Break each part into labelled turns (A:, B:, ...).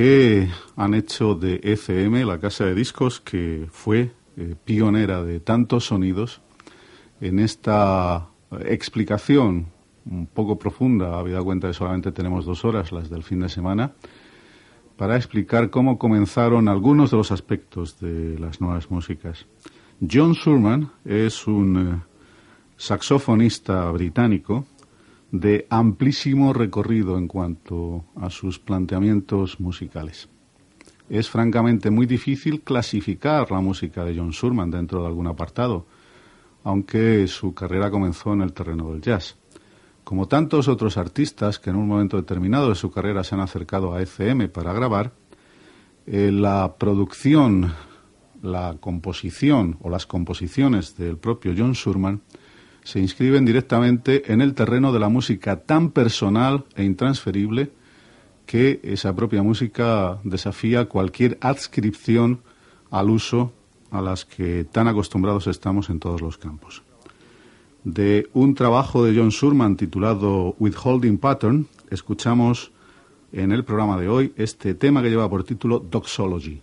A: que han hecho de ECM la casa de discos que fue eh, pionera de tantos sonidos en esta explicación un poco profunda, habida cuenta que solamente tenemos dos horas, las del fin de semana, para explicar cómo comenzaron algunos de los aspectos de las nuevas músicas. John Surman es un eh, saxofonista británico de amplísimo recorrido en cuanto a sus planteamientos musicales. Es francamente muy difícil clasificar la música de John Surman dentro de algún apartado, aunque su carrera comenzó en el terreno del jazz. Como tantos otros artistas que en un momento determinado de su carrera se han acercado a ECM para grabar, eh, la producción, la composición o las composiciones del propio John Surman se inscriben directamente en el terreno de la música tan personal e intransferible que esa propia música desafía cualquier adscripción al uso a las que tan acostumbrados estamos en todos los campos. De un trabajo de John Surman titulado Withholding Pattern, escuchamos en el programa de hoy este tema que lleva por título Doxology.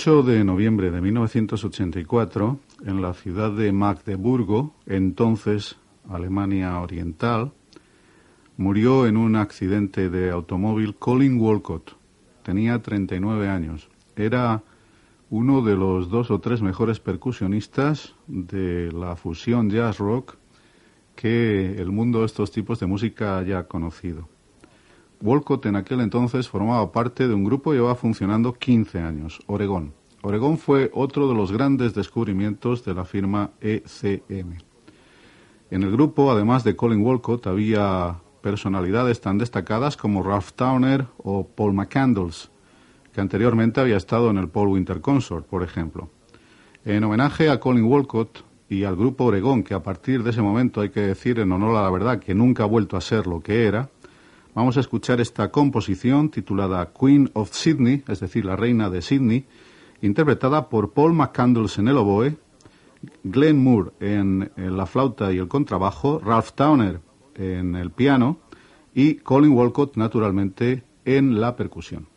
A: 8 de noviembre de 1984, en la ciudad de Magdeburgo, entonces Alemania Oriental, murió en un accidente de automóvil Colin Walcott. Tenía 39 años. Era uno de los dos o tres mejores percusionistas de la fusión jazz rock que el mundo de estos tipos de música haya conocido. Walcott en aquel entonces formaba parte de un grupo que llevaba funcionando 15 años, Oregón. Oregón fue otro de los grandes descubrimientos de la firma ECM. En el grupo, además de Colin Walcott, había personalidades tan destacadas como Ralph Towner o Paul McCandles, que anteriormente había estado en el Paul Winter Consort, por ejemplo. En homenaje a Colin Walcott y al grupo Oregón, que a partir de ese momento hay que decir en honor a la verdad que nunca ha vuelto a ser lo que era, Vamos a escuchar esta composición titulada Queen of Sydney, es decir, la reina de Sydney, interpretada por Paul McCandles en el oboe, Glenn Moore en, en, la flauta y el contrabajo, Ralph Towner en el piano y Colin Walcott, naturalmente, en la percusión.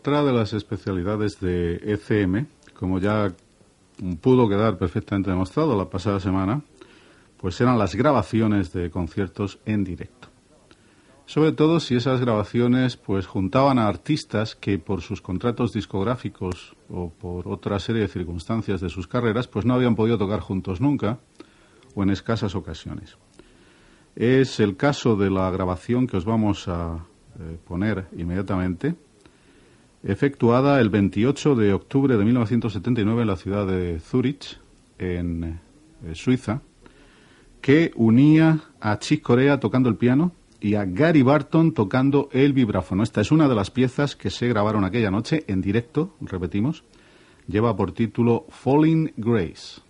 A: Otra de las especialidades de ECM, como ya pudo quedar perfectamente demostrado la pasada semana, pues eran las grabaciones de conciertos en directo. Sobre todo si esas grabaciones pues juntaban a artistas que por sus contratos discográficos o por otra serie de circunstancias de sus carreras pues no habían podido tocar juntos nunca o en escasas ocasiones. Es el caso de la grabación que os vamos a eh, poner inmediatamente, efectuada el 28 de octubre de 1979 en la ciudad de Zurich, en eh, Suiza, que unía a Chick Corea tocando el piano y a Gary Barton tocando el vibráfono. Esta es una de las piezas que se grabaron aquella noche en directo, repetimos. Lleva por título Falling Grace.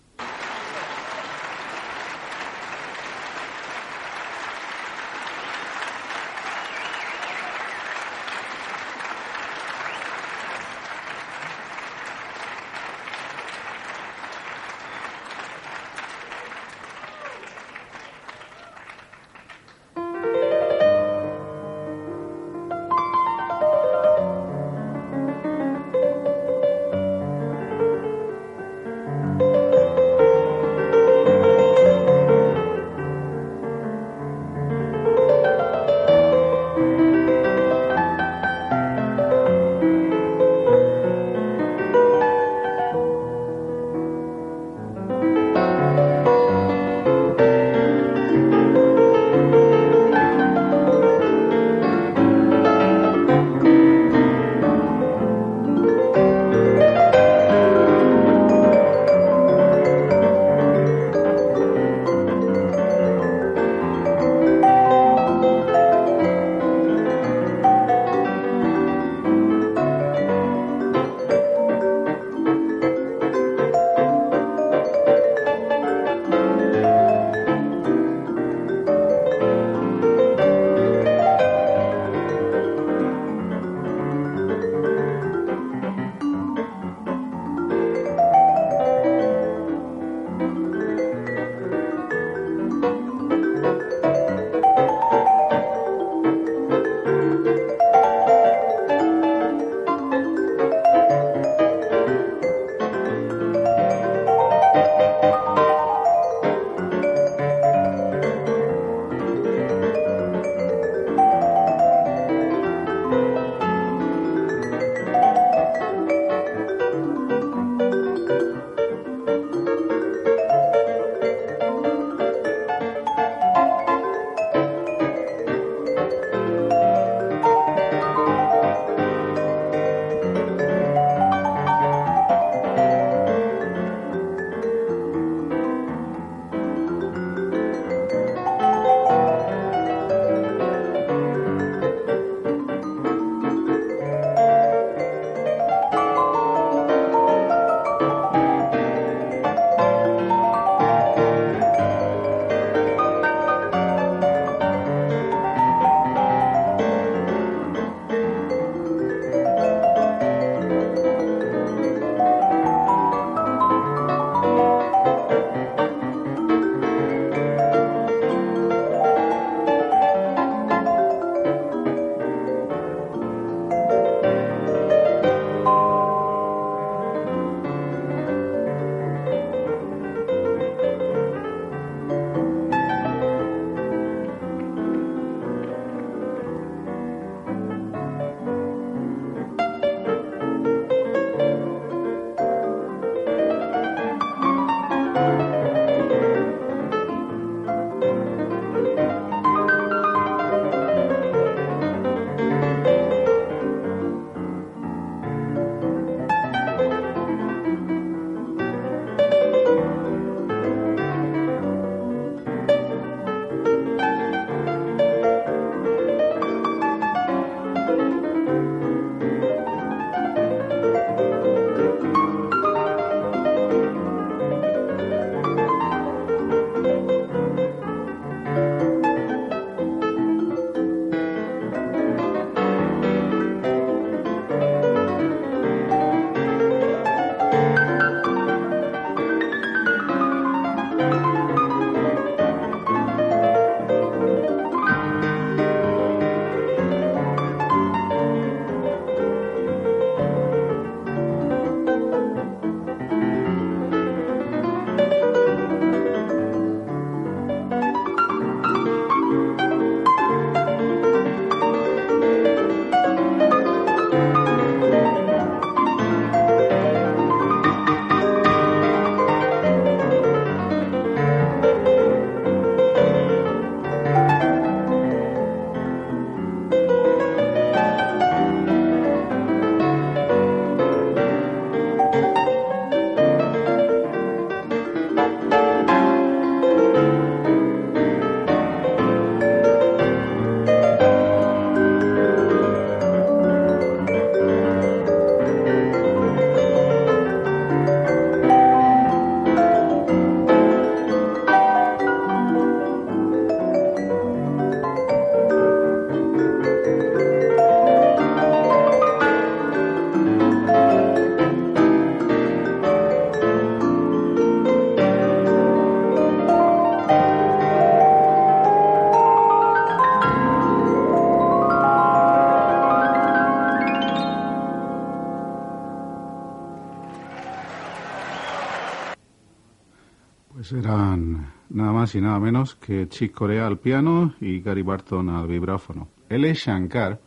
A: Y nada menos que Chick Corea al piano y Gary Barton al vibráfono. L. Shankar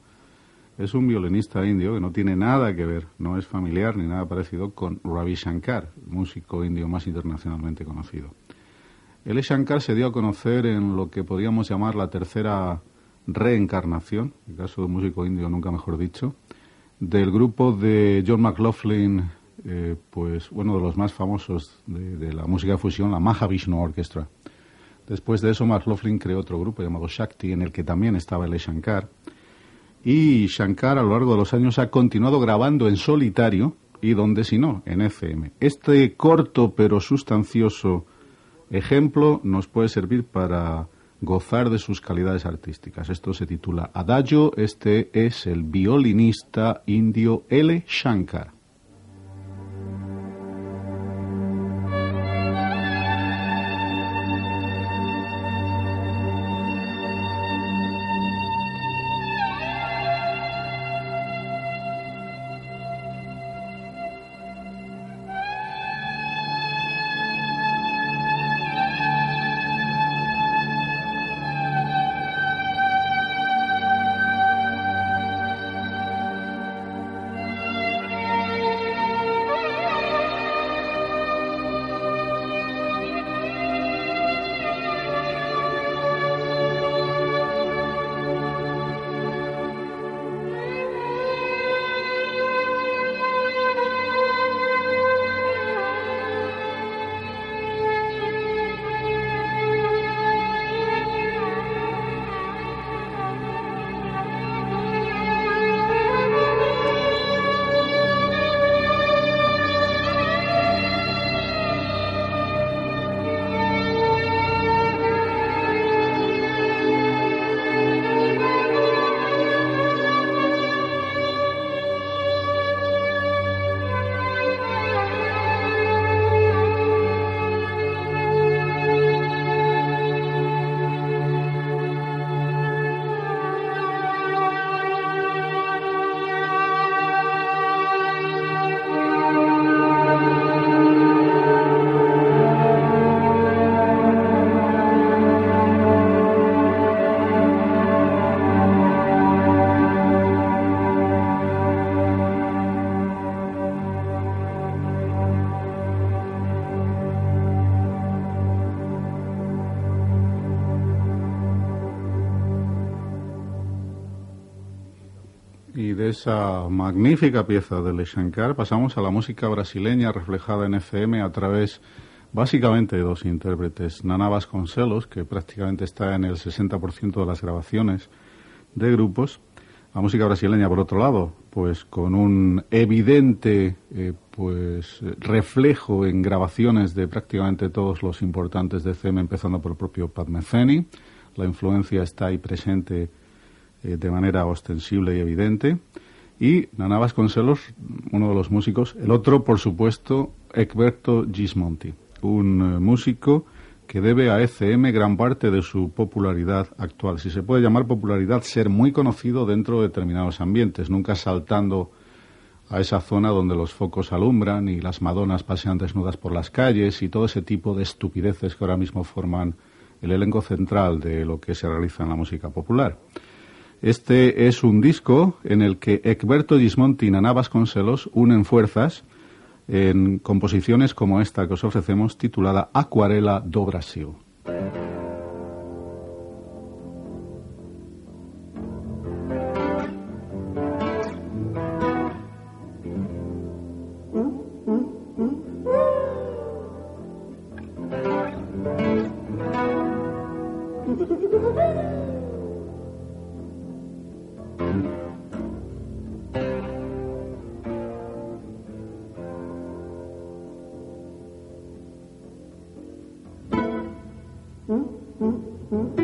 A: es un violinista indio que no tiene nada que ver, no es familiar ni nada parecido con Ravi Shankar, músico indio más internacionalmente conocido. L. Shankar se dio a conocer en lo que podríamos llamar la tercera reencarnación, en caso de un músico indio nunca mejor dicho, del grupo de John McLaughlin eh, pues uno de los más famosos de, la música de fusión, la Mahavishnu Orchestra. Después de eso, McLaughlin creó otro grupo llamado Shakti, en el que también estaba el Shankar. Y Shankar a lo largo de los años ha continuado grabando en solitario, y donde si no, en FM. Este corto pero sustancioso ejemplo nos puede servir para gozar de sus calidades artísticas. Esto se titula Adagio, este es el violinista indio L. Shankar. Esa magnífica pieza de Le Shankar pasamos a la música brasileña reflejada en FM a través básicamente de dos intérpretes, Nana Vasconcelos, que prácticamente está en el 60% de las grabaciones de grupos, la música brasileña por otro lado, pues con un evidente eh, pues reflejo en grabaciones de prácticamente todos los importantes de FM, empezando por el propio Pat Metheny, la influencia está ahí presente eh, de manera ostensible y evidente. Y Nana Vasconcelos, uno de los músicos. El otro, por supuesto, Egberto Gismonti, un eh, músico que debe a ECM gran parte de su popularidad actual. Si se puede llamar popularidad, ser muy conocido dentro de determinados ambientes, nunca saltando a esa zona donde los focos alumbran y las madonas pasean desnudas por las calles y todo ese tipo de estupideces que ahora mismo forman el elenco central de lo que se realiza en la música popular. Este es un disco en el que Egberto Gismonti y Naná Vasconcelos unen fuerzas en composiciones como esta que os ofrecemos titulada Acuarela do Brasil. 嗯嗯嗯。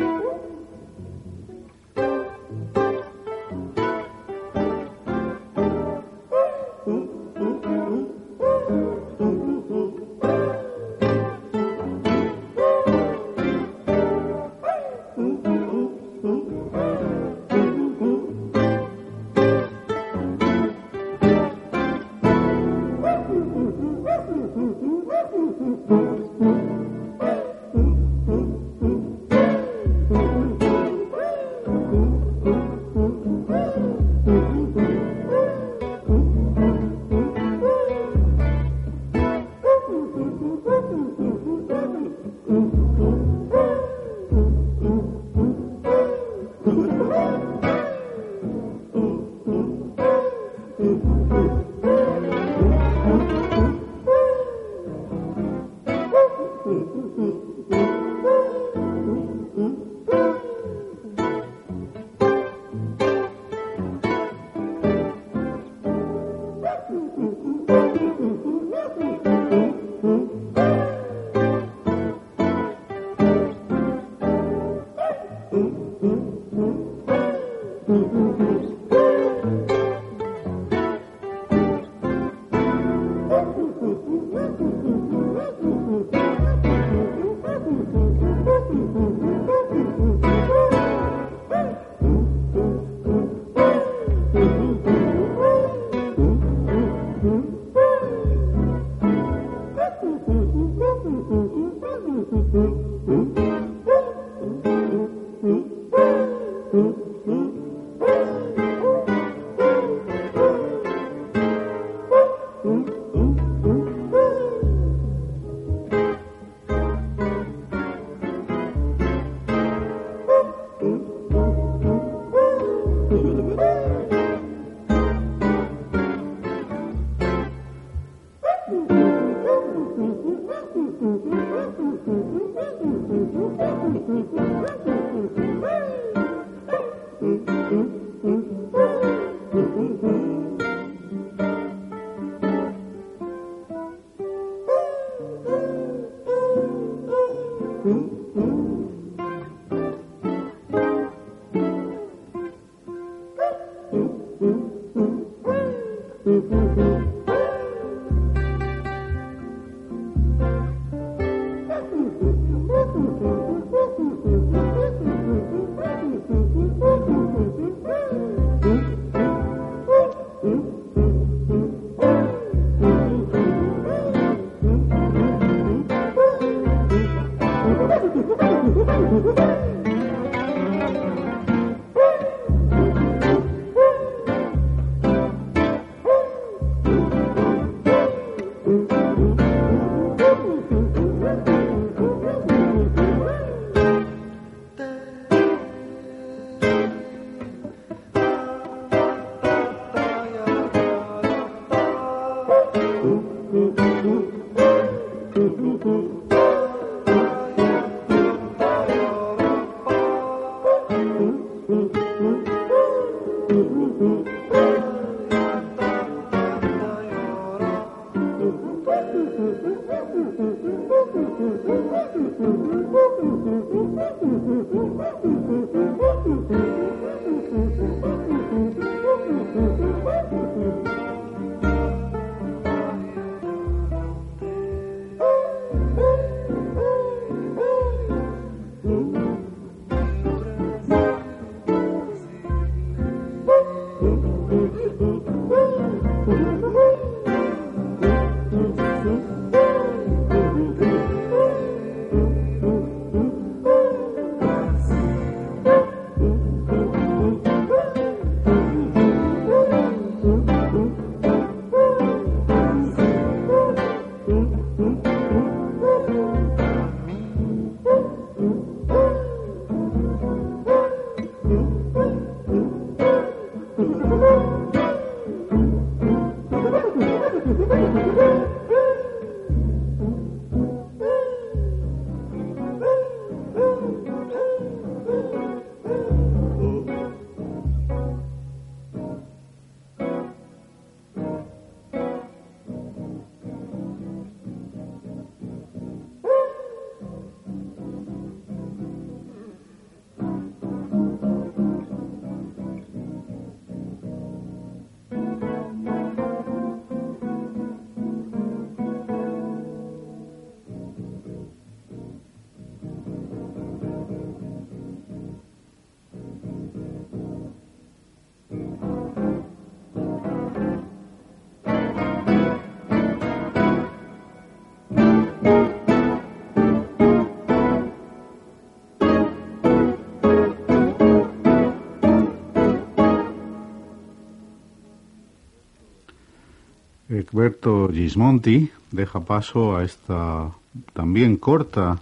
A: Egberto Gismonti deja paso a esta también corta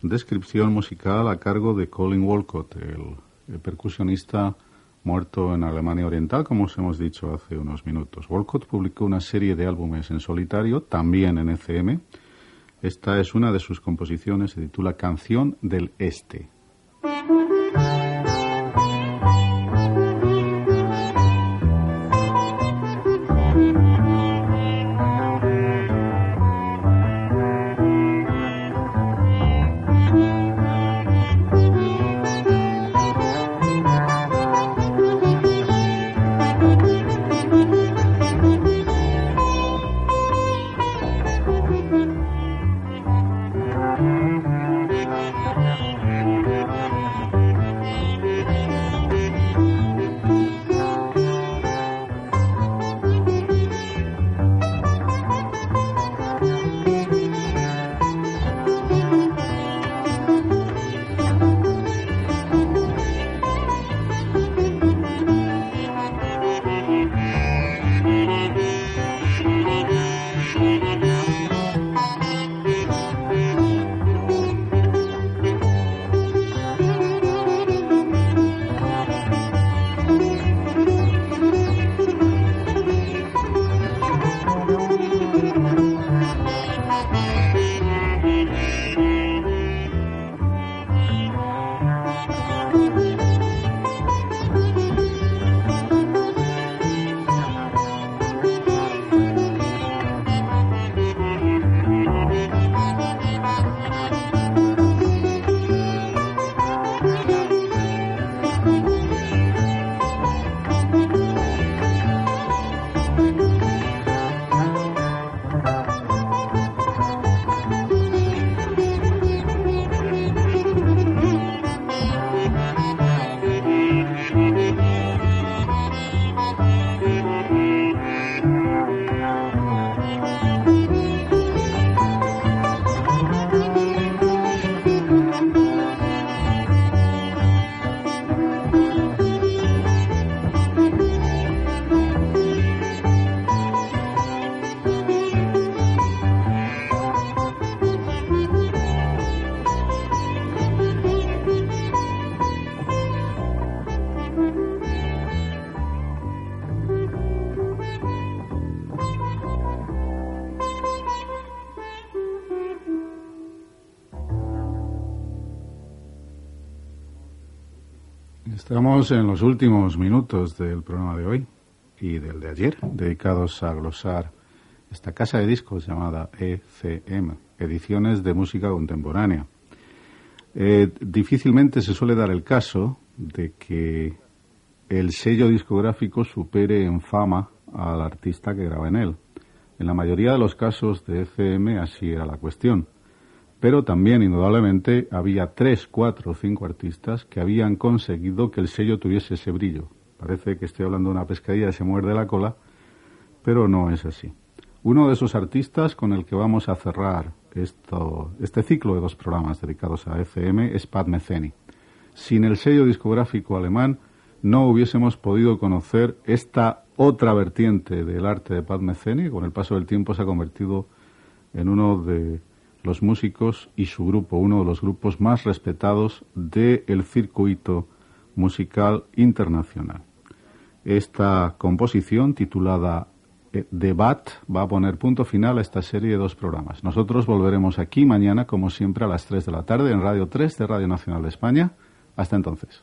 A: descripción musical a cargo de Colin Walcott, el, percusionista muerto en Alemania Oriental, como os hemos dicho hace unos minutos. Walcott publicó una serie de álbumes en solitario, también en ECM. Esta es una de sus composiciones, se titula Canción del Este. Estamos en los últimos minutos del programa de hoy y del de ayer, dedicados a glosar esta casa de discos llamada ECM, Ediciones de Música Contemporánea. Eh, difícilmente se suele dar el caso de que el sello discográfico supere en fama al artista que graba en él. En la mayoría de los casos de ECM así era la cuestión. Pero también, indudablemente, había tres, cuatro o cinco artistas que habían conseguido que el sello tuviese ese brillo. Parece que estoy hablando de una pescadilla que se muerde la cola, pero no es así. Uno de esos artistas con el que vamos a cerrar esto, este ciclo de dos programas dedicados a ECM es Pat Metheny. Sin el sello discográfico alemán no hubiésemos podido conocer esta otra vertiente del arte de Pat Metheny. Con el paso del tiempo se ha convertido en uno de los músicos y su grupo, uno de los grupos más respetados del circuito musical internacional. Esta composición titulada eh, Debat va a poner punto final a esta serie de dos programas. Nosotros volveremos aquí mañana, como siempre, a las 3 de la tarde en Radio 3 de Radio Nacional de España. Hasta entonces.